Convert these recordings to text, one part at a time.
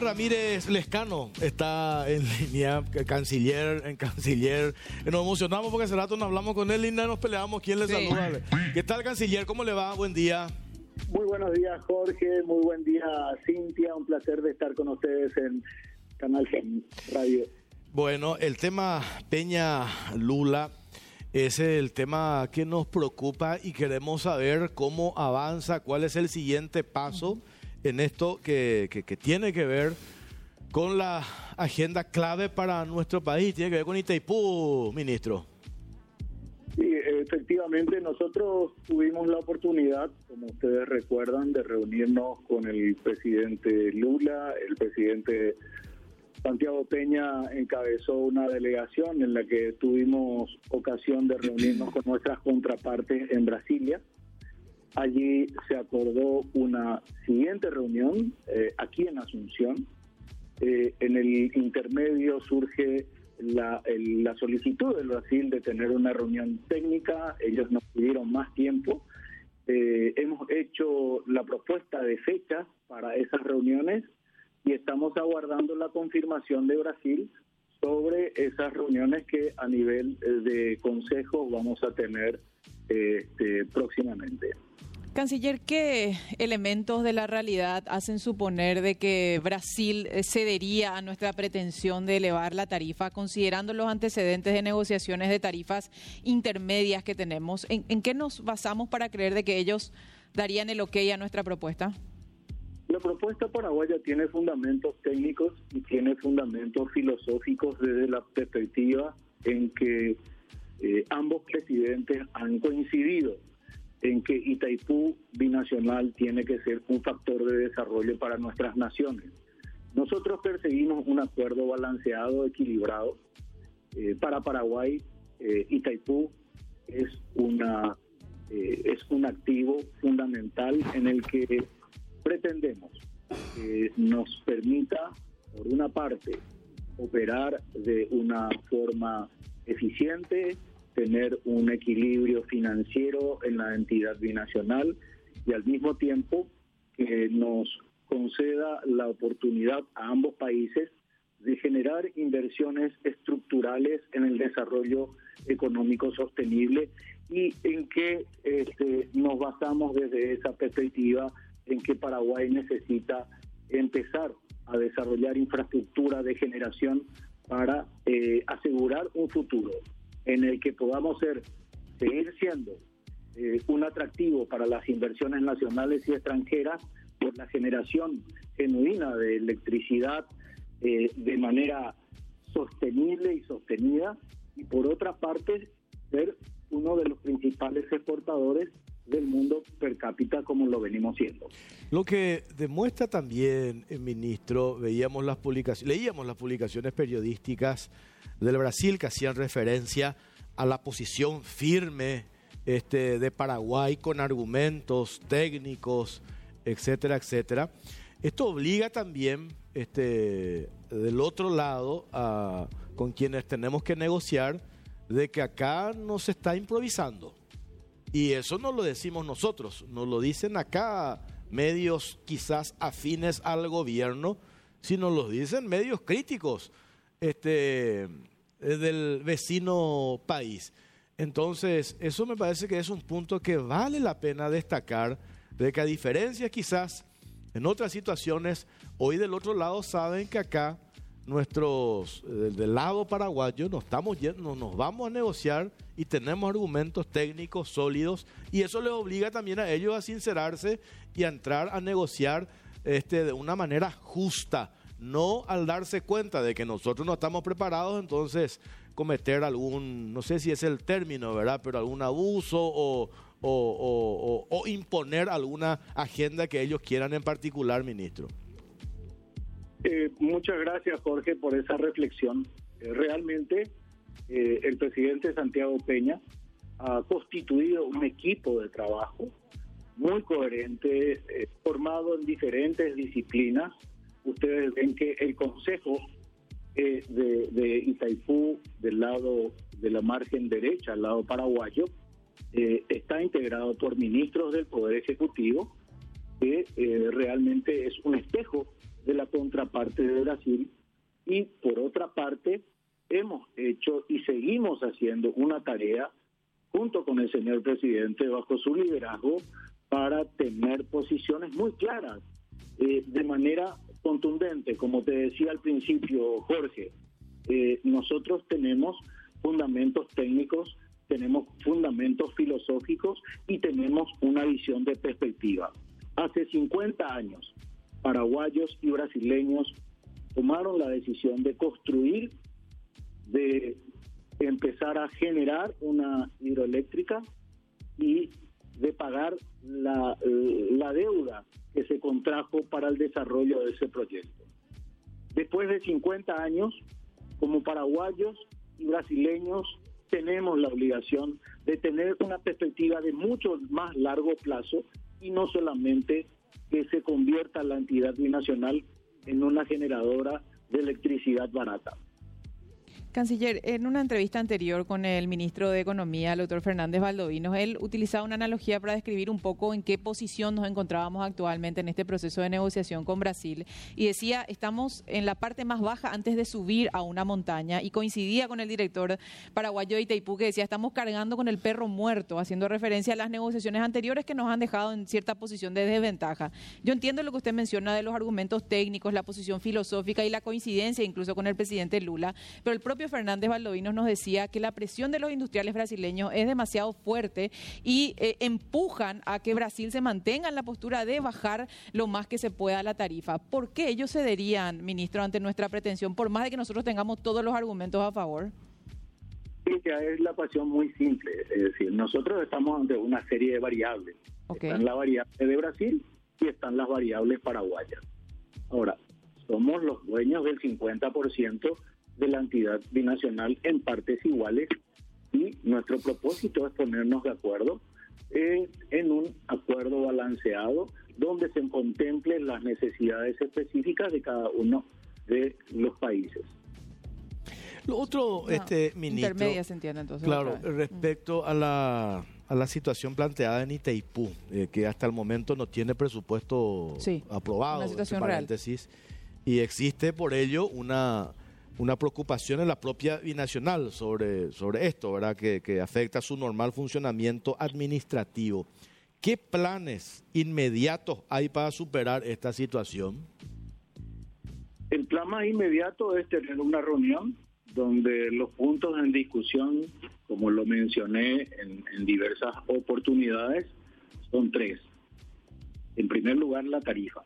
Ramírez Lescano está en línea, canciller, en canciller. Nos emocionamos porque hace rato no hablamos con él y nos peleamos. ¿Quién le saluda? ¿Qué tal, canciller? ¿Cómo le va? Buen día. Muy buenos días, Jorge. Muy buen día, Cintia. Un placer de estar con ustedes en Canal Radio. Bueno, el tema Peña Lula es el tema que nos preocupa y queremos saber cómo avanza, cuál es el siguiente paso en esto que, que, tiene que ver con la agenda clave para nuestro país, tiene que ver con Itaipú, ministro. Sí, efectivamente, nosotros tuvimos la oportunidad, como ustedes recuerdan, de reunirnos con el presidente Lula, el presidente Santiago Peña encabezó una delegación en la que tuvimos ocasión de reunirnos con nuestras contrapartes en Brasilia. Allí se acordó una siguiente reunión eh, aquí en Asunción. Eh, en el intermedio surge la, solicitud del Brasil de tener una reunión técnica. Ellos nos pidieron más tiempo. Eh, hemos hecho la propuesta de fechas para esas reuniones y estamos aguardando la confirmación de Brasil sobre esas reuniones que a nivel de consejo vamos a tener este, próximamente. Canciller, ¿qué elementos de la realidad hacen suponer de que Brasil cedería a nuestra pretensión de elevar la tarifa, considerando los antecedentes de negociaciones de tarifas intermedias que tenemos? ¿En, en qué nos basamos para creer de que ellos darían el ok a nuestra propuesta? La propuesta paraguaya tiene fundamentos técnicos y tiene fundamentos filosóficos desde la perspectiva en que eh, ambos presidentes han coincidido en que Itaipú binacional tiene que ser un factor de desarrollo para nuestras naciones. Nosotros perseguimos un acuerdo balanceado, equilibrado. Eh, para Paraguay, eh, Itaipú es una es un activo fundamental en el que pretendemos que nos permita, por una parte, operar de una forma eficiente, tener un equilibrio financiero en la entidad binacional y al mismo tiempo que nos conceda la oportunidad a ambos países de generar inversiones estructurales en el desarrollo económico sostenible y en que este, nos basamos desde esa perspectiva en que Paraguay necesita empezar a desarrollar infraestructura de generación para eh, asegurar un futuro en el que podamos ser, seguir siendo eh, un atractivo para las inversiones nacionales y extranjeras por la generación genuina de electricidad eh, de manera sostenible y sostenida. Y por otra parte ser uno de los principales exportadores del mundo cápita como lo venimos siendo. Lo que demuestra también, el eh, ministro, veíamos las publicaciones, leíamos las publicaciones periodísticas del Brasil que hacían referencia a la posición firme este, de Paraguay con argumentos técnicos, etcétera, etcétera. Esto obliga también este, del otro lado a, con quienes tenemos que negociar de que acá no se está improvisando y eso no lo decimos nosotros, nos lo dicen acá medios quizás afines al gobierno, sino lo dicen medios críticos este, eh, del vecino país. Entonces, eso me parece que es un punto que vale la pena destacar, de que a diferencia quizás en otras situaciones, hoy del otro lado saben que acá nuestros eh, del lado paraguayo nos estamos yendo, nos vamos a negociar y tenemos argumentos técnicos sólidos y eso les obliga también a ellos a sincerarse y a entrar a negociar este de una manera justa, no al darse cuenta de que nosotros no estamos preparados, entonces cometer algún, no sé si es el término, ¿verdad? Pero algún abuso o, o, o imponer alguna agenda que ellos quieran en particular, ministro. Eh, muchas gracias, Jorge, por esa reflexión. Eh, realmente, eh, el presidente Santiago Peña ha constituido un equipo de trabajo muy coherente, formado en diferentes disciplinas. Ustedes ven que el Consejo de, de, Itaipú, del lado de la margen derecha, al lado paraguayo, está integrado por ministros del Poder Ejecutivo, que realmente es un espejo de la contraparte de Brasil y por otra parte hemos hecho y seguimos haciendo una tarea junto con el señor presidente bajo su liderazgo para tener posiciones muy claras eh, de manera contundente. Como te decía al principio, Jorge, eh, nosotros tenemos fundamentos técnicos, tenemos fundamentos filosóficos y tenemos una visión de perspectiva. Hace 50 años, paraguayos y brasileños tomaron la decisión de construir, de empezar a generar una hidroeléctrica y de pagar la, deuda que se contrajo para el desarrollo de ese proyecto. Después de 50 años, como paraguayos y brasileños, tenemos la obligación de tener una perspectiva de mucho más largo plazo y no solamente que se convierta la entidad binacional en una generadora de electricidad barata. Canciller, en una entrevista anterior con el ministro de Economía, el doctor Fernández Valdovinos, él utilizaba una analogía para describir un poco en qué posición nos encontrábamos actualmente en este proceso de negociación con Brasil. Y decía, estamos en la parte más baja antes de subir a una montaña. Y coincidía con el director paraguayo de Itaipú que decía, estamos cargando con el perro muerto, haciendo referencia a las negociaciones anteriores que nos han dejado en cierta posición de desventaja. Yo entiendo lo que usted menciona de los argumentos técnicos, la posición filosófica y la coincidencia incluso con el presidente Lula, pero el propio Fernández Valdovinos nos decía que la presión de los industriales brasileños es demasiado fuerte y eh, empujan a que Brasil se mantenga en la postura de bajar lo más que se pueda la tarifa. ¿Por qué ellos cederían, ministro, ante nuestra pretensión, por más de que nosotros tengamos todos los argumentos a favor? es la pasión muy simple, es decir, nosotros estamos ante una serie de variables. Están las variables de Brasil y están las variables paraguayas. Ahora, somos los dueños del 50% de la entidad binacional en partes iguales y nuestro propósito es ponernos de acuerdo en un acuerdo balanceado donde se contemplen las necesidades específicas de cada uno de los países. Lo otro, este ministro, intermedia se entiende entonces. Claro, respecto a la, a la situación planteada en Itaipú, eh, que hasta el momento no tiene presupuesto aprobado, una situación paréntesis, y existe por ello una una preocupación en la propia binacional sobre, sobre esto, ¿verdad? Que, que afecta su normal funcionamiento administrativo. ¿Qué planes inmediatos hay para superar esta situación? El plan más inmediato es tener una reunión donde los puntos en discusión, como lo mencioné en, en diversas oportunidades, son tres. En primer lugar, la tarifa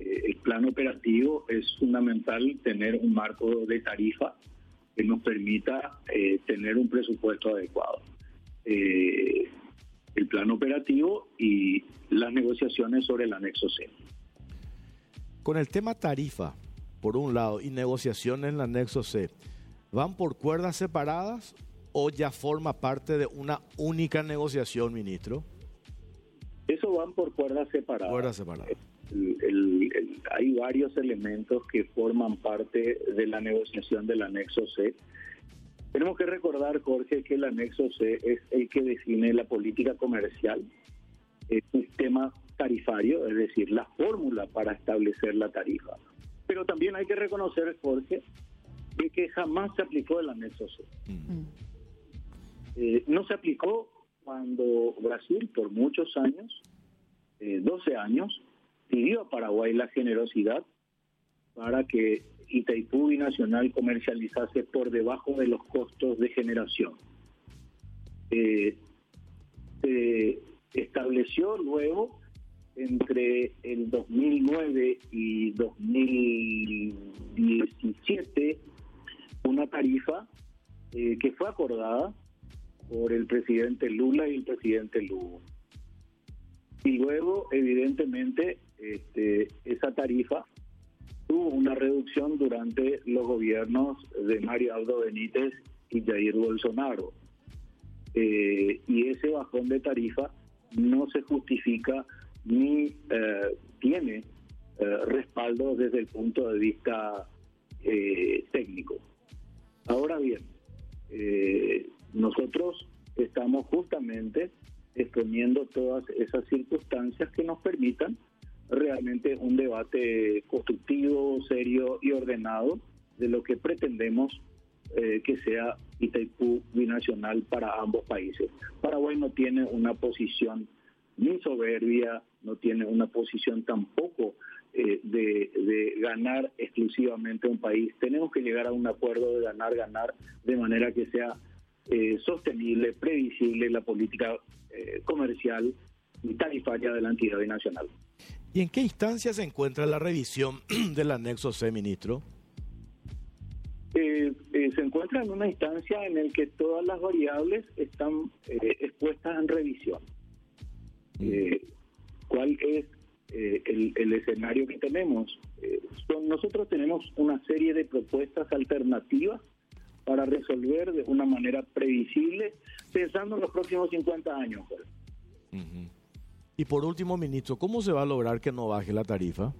el plan operativo es fundamental tener un marco de tarifa que nos permita eh, tener un presupuesto adecuado. Eh, el plan operativo y las negociaciones sobre el anexo C. Con el tema tarifa, por un lado, y negociaciones en el anexo C, ¿van por cuerdas separadas o ya forma parte de una única negociación, ministro? Eso van por cuerdas separadas. Cuerdas separadas hay varios elementos que forman parte de la negociación del anexo C. Tenemos que recordar, Jorge, que el anexo C es el que define la política comercial, el sistema tarifario, es decir, la fórmula para establecer la tarifa. Pero también hay que reconocer, Jorge, de que jamás se aplicó el anexo C. Mm. Eh, no se aplicó cuando Brasil, por muchos años, 12 eh, años, pidió a Paraguay la generosidad para que Itaipú Nacional comercializase por debajo de los costos de generación. Eh, se estableció luego entre el 2009 y 2017 una tarifa eh, que fue acordada por el presidente Lula y el presidente Lugo. Y luego, evidentemente, este, esa tarifa tuvo una reducción durante los gobiernos de Mario Aldo Benítez y Jair Bolsonaro. Eh, y ese bajón de tarifa no se justifica ni eh, tiene eh, respaldo desde el punto de vista técnico. Ahora bien, nosotros estamos justamente exponiendo todas esas circunstancias que nos permitan realmente un debate constructivo, serio y ordenado de lo que pretendemos eh, que sea Itaipú binacional para ambos países. Paraguay no tiene una posición ni soberbia, no tiene una posición tampoco eh, de, ganar exclusivamente un país. Tenemos que llegar a un acuerdo de ganar, ganar, de manera que sea eh, sostenible, previsible la política eh, comercial y tarifaria de la entidad binacional. ¿Y en qué instancia se encuentra la revisión del anexo C, ministro? Eh, eh, se encuentra en una instancia en la que todas las variables están eh, expuestas en revisión. ¿Cuál es el, el, escenario que tenemos? Son, nosotros tenemos una serie de propuestas alternativas para resolver de una manera previsible, pensando en los próximos 50 años. Uh -huh. Y por último, ministro, ¿cómo se va a lograr que no baje la tarifa?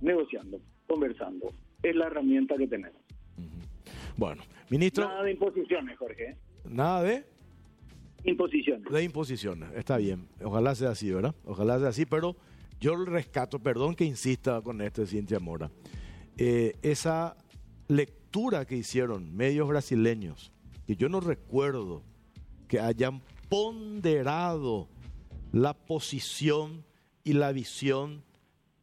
Negociando, conversando. Es la herramienta que tenemos. Uh -huh. Bueno, ministro. Nada de imposiciones, Jorge. Nada de. Imposiciones. De imposiciones, está bien. Ojalá sea así, ¿verdad? Ojalá sea así, pero yo rescato, perdón que insista con esto, Cintia Mora. Eh, esa lectura que hicieron medios brasileños, que yo no recuerdo que hayan ponderado la posición y la visión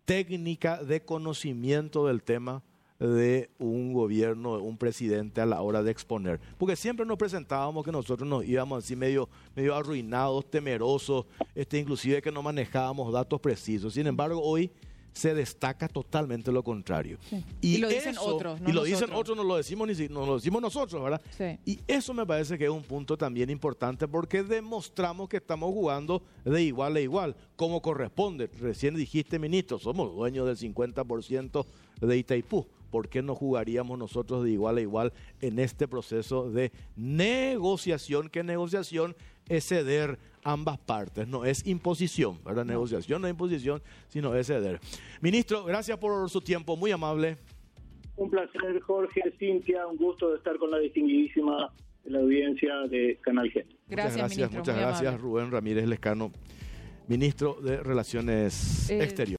técnica de conocimiento del tema de un gobierno, de un presidente a la hora de exponer. Porque siempre nos presentábamos que nosotros nos íbamos así medio, medio arruinados, temerosos, este, inclusive que no manejábamos datos precisos. Sin embargo, hoy se destaca totalmente lo contrario. Sí. Y, y, lo dicen eso, otros. No y lo nosotros. dicen otros, no lo decimos ni no lo decimos nosotros, ¿verdad? Sí. Y eso me parece que es un punto también importante porque demostramos que estamos jugando de igual a igual, como corresponde. Recién dijiste, ministro, somos dueños del 50% de Itaipú. ¿Por qué no jugaríamos nosotros de igual a igual en este proceso de negociación? ¿Qué negociación es ceder ambas partes, no es imposición, ¿verdad? Negociación no es imposición, sino es ceder. Ministro, gracias por su tiempo, muy amable. Un placer, Jorge, Cintia, un gusto de estar con la distinguidísima la audiencia de Canal G. Gracias, muchas gracias, ministro, muchas gracias amable. Rubén Ramírez Lescano, ministro de Relaciones eh, Exteriores.